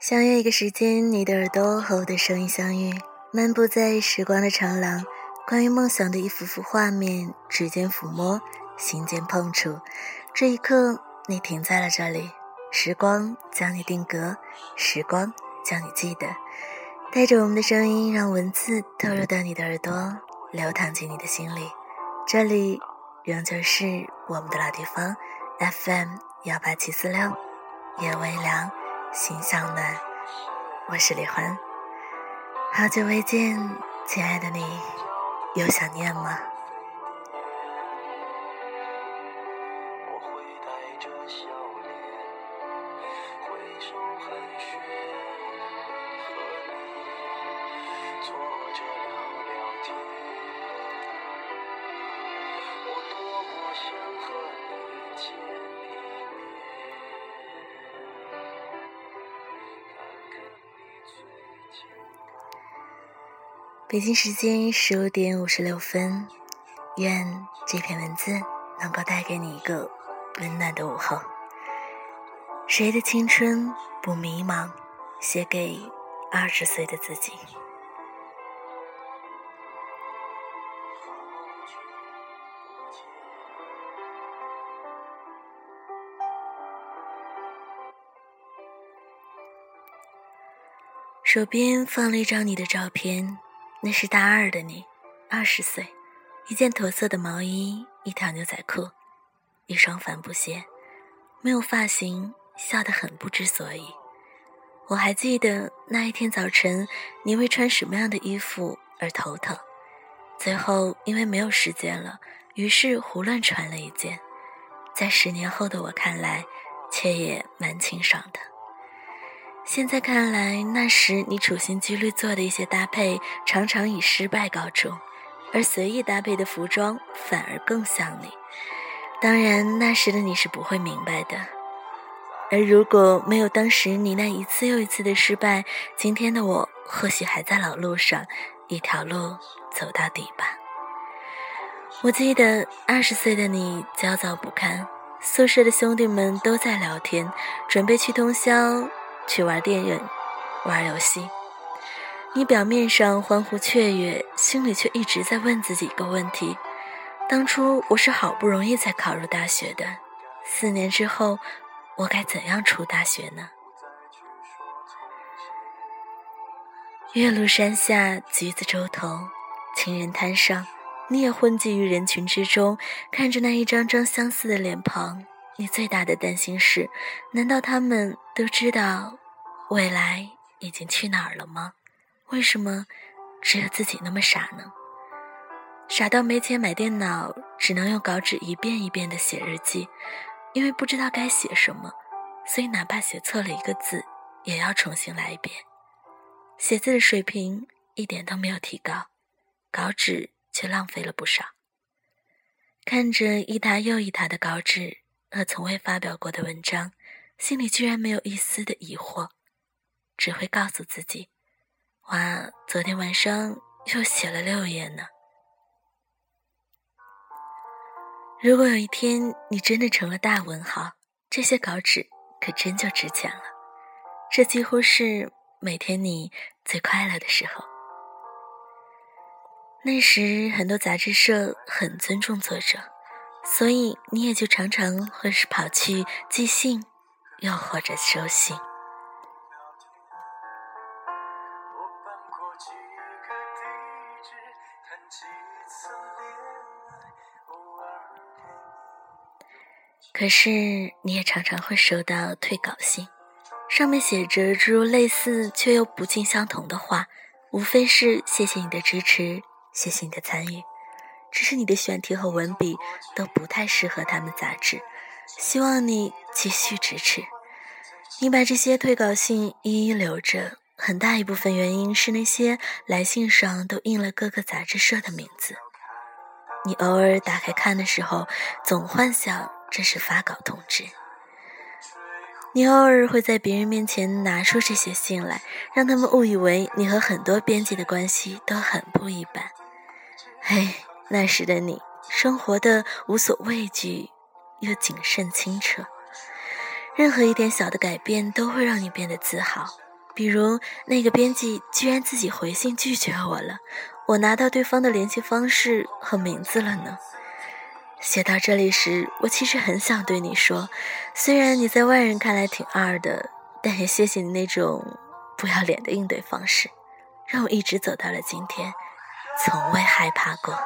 相约一个时间，你的耳朵和我的声音相遇，漫步在时光的长廊，关于梦想的一幅幅画面，指尖抚摸，心间碰触，这一刻，你停在了这里，时光将你定格，时光将你记得，带着我们的声音，让文字透入到你的耳朵，流淌进你的心里。这里仍旧是我们的老地方，FM 幺八七四六，夜微凉。心向暖，我是李欢，好久未见，亲爱的你，有想念吗？北京时间十五点五十六分，愿这篇文字能够带给你一个温暖的午后。谁的青春不迷茫？写给二十岁的自己。手边放了一张你的照片。那是大二的你，二十岁，一件驼色的毛衣，一条牛仔裤，一双帆布鞋，没有发型，笑得很不知所以。我还记得那一天早晨，你为穿什么样的衣服而头疼，最后因为没有时间了，于是胡乱穿了一件，在十年后的我看来，却也蛮清爽的。现在看来，那时你处心积虑做的一些搭配，常常以失败告终，而随意搭配的服装反而更像你。当然，那时的你是不会明白的。而如果没有当时你那一次又一次的失败，今天的我或许还在老路上，一条路走到底吧。我记得二十岁的你焦躁不堪，宿舍的兄弟们都在聊天，准备去通宵。去玩电影，玩游戏。你表面上欢呼雀跃，心里却一直在问自己一个问题：当初我是好不容易才考入大学的，四年之后，我该怎样出大学呢？岳麓山下，橘子洲头，情人滩上，你也混迹于人群之中，看着那一张张相似的脸庞。你最大的担心是：难道他们都知道未来已经去哪儿了吗？为什么只有自己那么傻呢？傻到没钱买电脑，只能用稿纸一遍一遍的写日记，因为不知道该写什么，所以哪怕写错了一个字，也要重新来一遍。写字的水平一点都没有提高，稿纸却浪费了不少。看着一沓又一沓的稿纸。和从未发表过的文章，心里居然没有一丝的疑惑，只会告诉自己：“哇，昨天晚上又写了六页呢。”如果有一天你真的成了大文豪，这些稿纸可真就值钱了。这几乎是每天你最快乐的时候。那时，很多杂志社很尊重作者。所以你也就常常会是跑去寄信，又或者收信。可是你也常常会收到退稿信，上面写着诸如类似却又不尽相同的话，无非是谢谢你的支持，谢谢你的参与。只是你的选题和文笔都不太适合他们杂志，希望你继续支持。你把这些退稿信一一留着，很大一部分原因是那些来信上都印了各个杂志社的名字。你偶尔打开看的时候，总幻想这是发稿通知。你偶尔会在别人面前拿出这些信来，让他们误以为你和很多编辑的关系都很不一般。嘿，那时的你，生活的无所畏惧，又谨慎清澈。任何一点小的改变都会让你变得自豪。比如那个编辑居然自己回信拒绝我了，我拿到对方的联系方式和名字了呢。写到这里时，我其实很想对你说，虽然你在外人看来挺二的，但也谢谢你那种不要脸的应对方式，让我一直走到了今天，从未害怕过。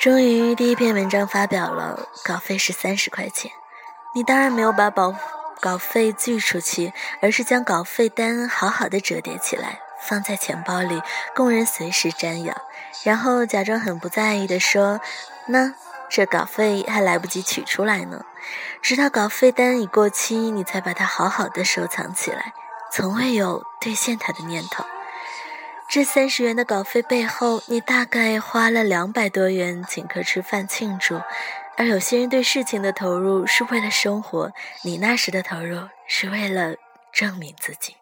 终于，第一篇文章发表了，稿费是三十块钱。你当然没有把稿稿费寄出去，而是将稿费单好好的折叠起来。放在钱包里，供人随时瞻仰，然后假装很不在意的说：“那这稿费还来不及取出来呢。”直到稿费单已过期，你才把它好好的收藏起来，从未有兑现它的念头。这三十元的稿费背后，你大概花了两百多元请客吃饭庆祝。而有些人对事情的投入是为了生活，你那时的投入是为了证明自己。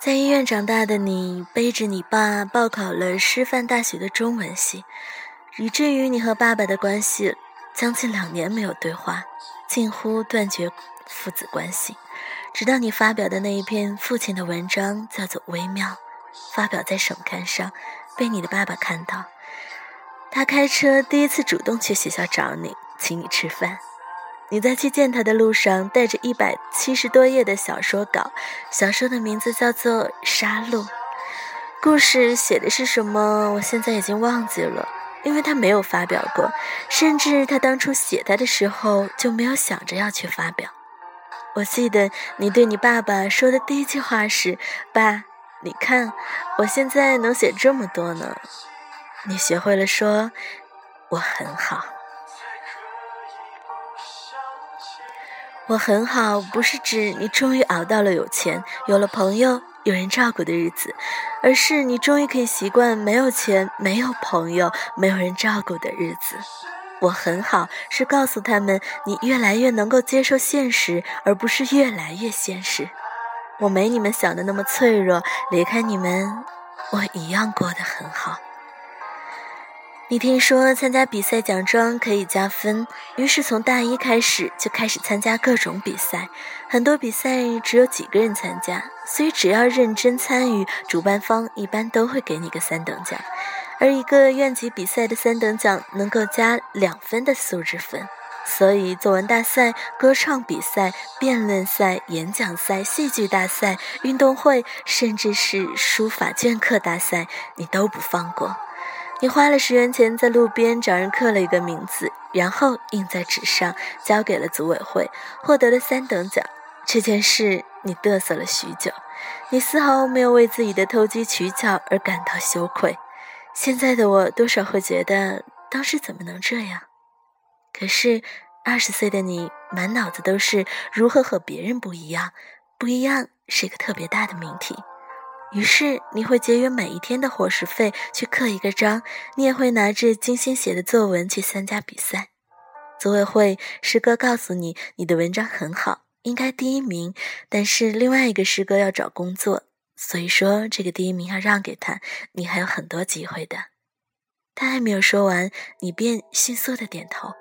在医院长大的你，背着你爸报考了师范大学的中文系，以至于你和爸爸的关系将近两年没有对话，近乎断绝父子关系。直到你发表的那一篇父亲的文章，叫做《微妙》，发表在省刊上，被你的爸爸看到，他开车第一次主动去学校找你，请你吃饭。你在去见他的路上，带着一百七十多页的小说稿，小说的名字叫做《杀戮》，故事写的是什么？我现在已经忘记了，因为他没有发表过，甚至他当初写他的时候就没有想着要去发表。我记得你对你爸爸说的第一句话是：“爸，你看，我现在能写这么多呢。”你学会了说：“我很好。”我很好，不是指你终于熬到了有钱、有了朋友、有人照顾的日子，而是你终于可以习惯没有钱、没有朋友、没有人照顾的日子。我很好，是告诉他们你越来越能够接受现实，而不是越来越现实。我没你们想的那么脆弱，离开你们，我一样过得很好。你听说参加比赛奖状可以加分，于是从大一开始就开始参加各种比赛。很多比赛只有几个人参加，所以只要认真参与，主办方一般都会给你个三等奖。而一个院级比赛的三等奖能够加两分的素质分，所以作文大赛、歌唱比赛、辩论赛、演讲赛、戏剧大赛、运动会，甚至是书法镌刻大赛，你都不放过。你花了十元钱在路边找人刻了一个名字，然后印在纸上，交给了组委会，获得了三等奖。这件事你嘚瑟了许久，你丝毫没有为自己的投机取巧而感到羞愧。现在的我多少会觉得当时怎么能这样？可是二十岁的你满脑子都是如何和别人不一样，不一样是一个特别大的命题。于是你会节约每一天的伙食费去刻一个章，你也会拿着精心写的作文去参加比赛。组委会师哥告诉你，你的文章很好，应该第一名。但是另外一个师哥要找工作，所以说这个第一名要让给他，你还有很多机会的。他还没有说完，你便迅速的点头。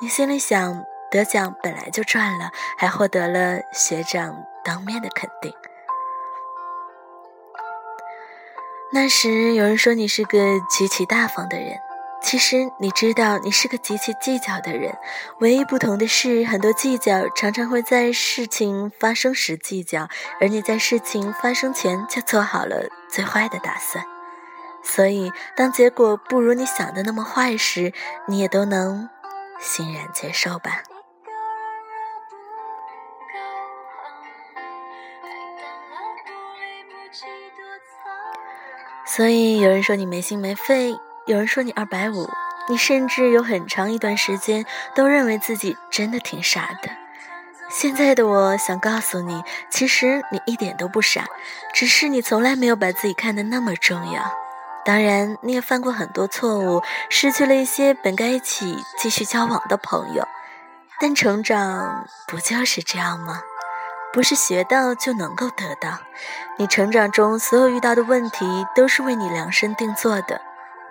你心里想，得奖本来就赚了，还获得了学长当面的肯定。那时有人说你是个极其大方的人，其实你知道你是个极其计较的人。唯一不同的是，很多计较常常会在事情发生时计较，而你在事情发生前就做好了最坏的打算。所以，当结果不如你想的那么坏时，你也都能欣然接受吧。所以有人说你没心没肺，有人说你二百五，你甚至有很长一段时间都认为自己真的挺傻的。现在的我想告诉你，其实你一点都不傻，只是你从来没有把自己看得那么重要。当然，你也犯过很多错误，失去了一些本该一起继续交往的朋友。但成长不就是这样吗？不是学到就能够得到。你成长中所有遇到的问题，都是为你量身定做的，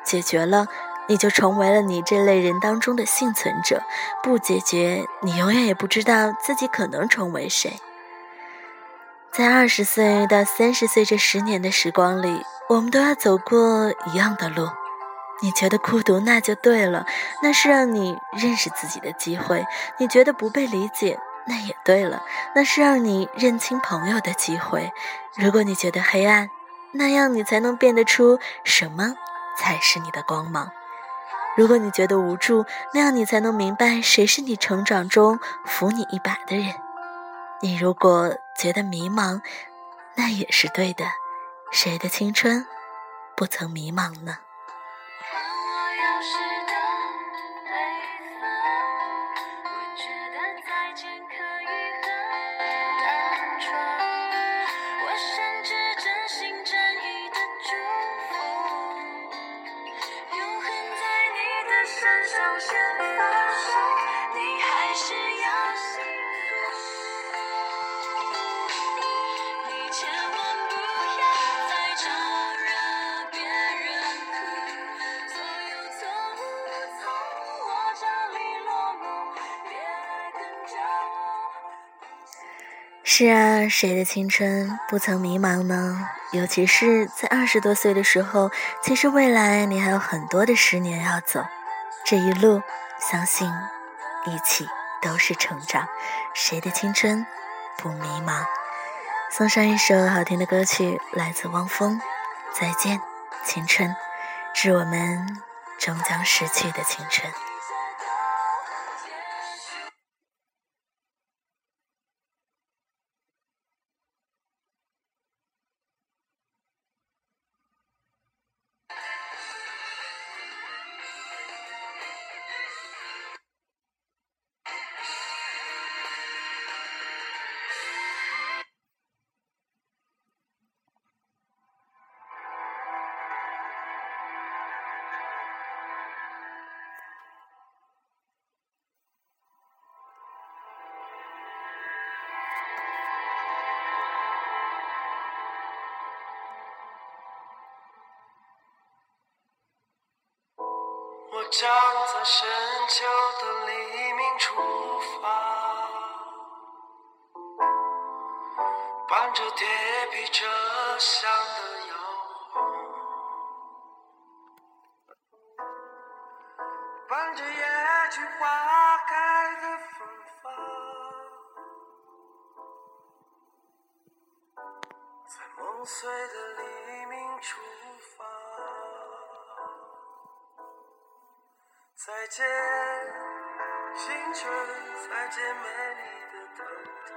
解决了。你就成为了你这类人当中的幸存者，不解决，你永远也不知道自己可能成为谁。在二十岁到三十岁这十年的时光里，我们都要走过一样的路。你觉得孤独，那就对了，那是让你认识自己的机会；你觉得不被理解，那也对了，那是让你认清朋友的机会。如果你觉得黑暗，那样你才能辨得出什么才是你的光芒。如果你觉得无助，那样你才能明白谁是你成长中扶你一把的人。你如果觉得迷茫，那也是对的。谁的青春不曾迷茫呢？是啊，谁的青春不曾迷茫呢？尤其是在二十多岁的时候，其实未来你还有很多的十年要走，这一路，相信一起都是成长。谁的青春不迷茫？送上一首好听的歌曲，来自汪峰，《再见青春》，致我们终将逝去的青春。将在深秋的黎明出发，伴着铁皮车厢的再见，青春，再见美丽的疼痛。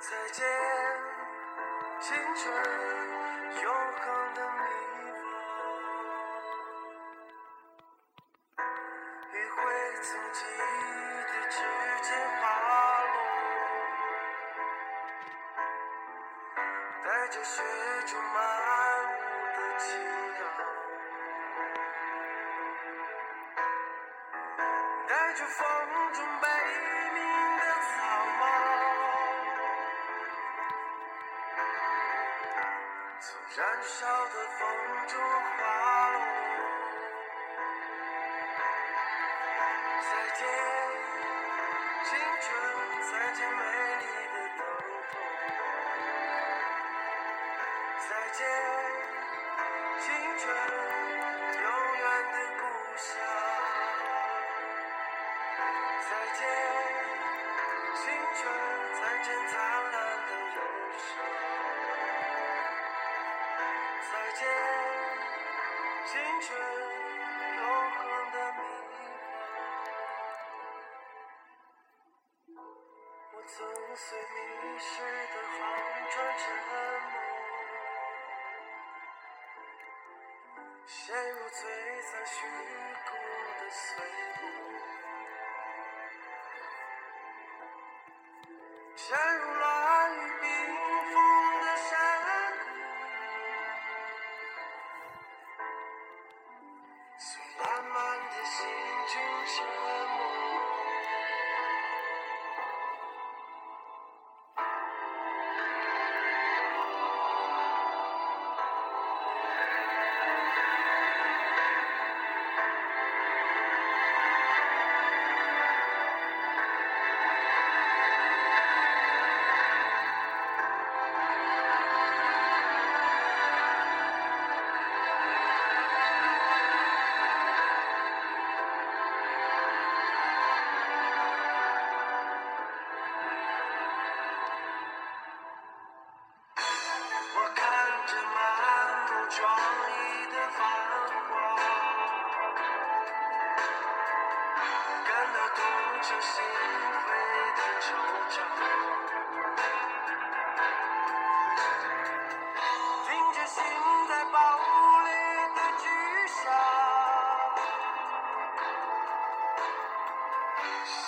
再见，青春，永恒的迷惘。余晖从记忆的指尖滑落，带着雪中漫着风中悲鸣的草帽，从燃烧的风中再见，青春！再见，灿烂的忧伤。陷入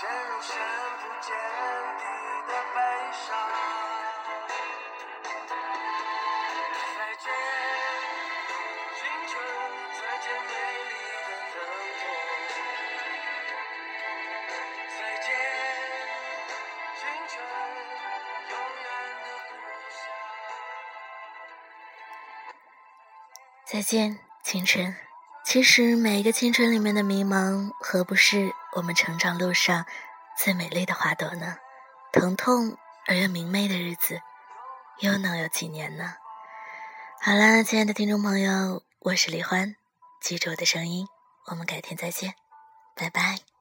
陷入深不见底的悲伤。再见，青春，再见，美丽的疼痛。再见，青春，永远的故乡。再见，青春。其实每一个青春里面的迷茫，何不是我们成长路上最美丽的花朵呢？疼痛而又明媚的日子，又能有几年呢？好啦，亲爱的听众朋友，我是李欢，记住我的声音，我们改天再见，拜拜。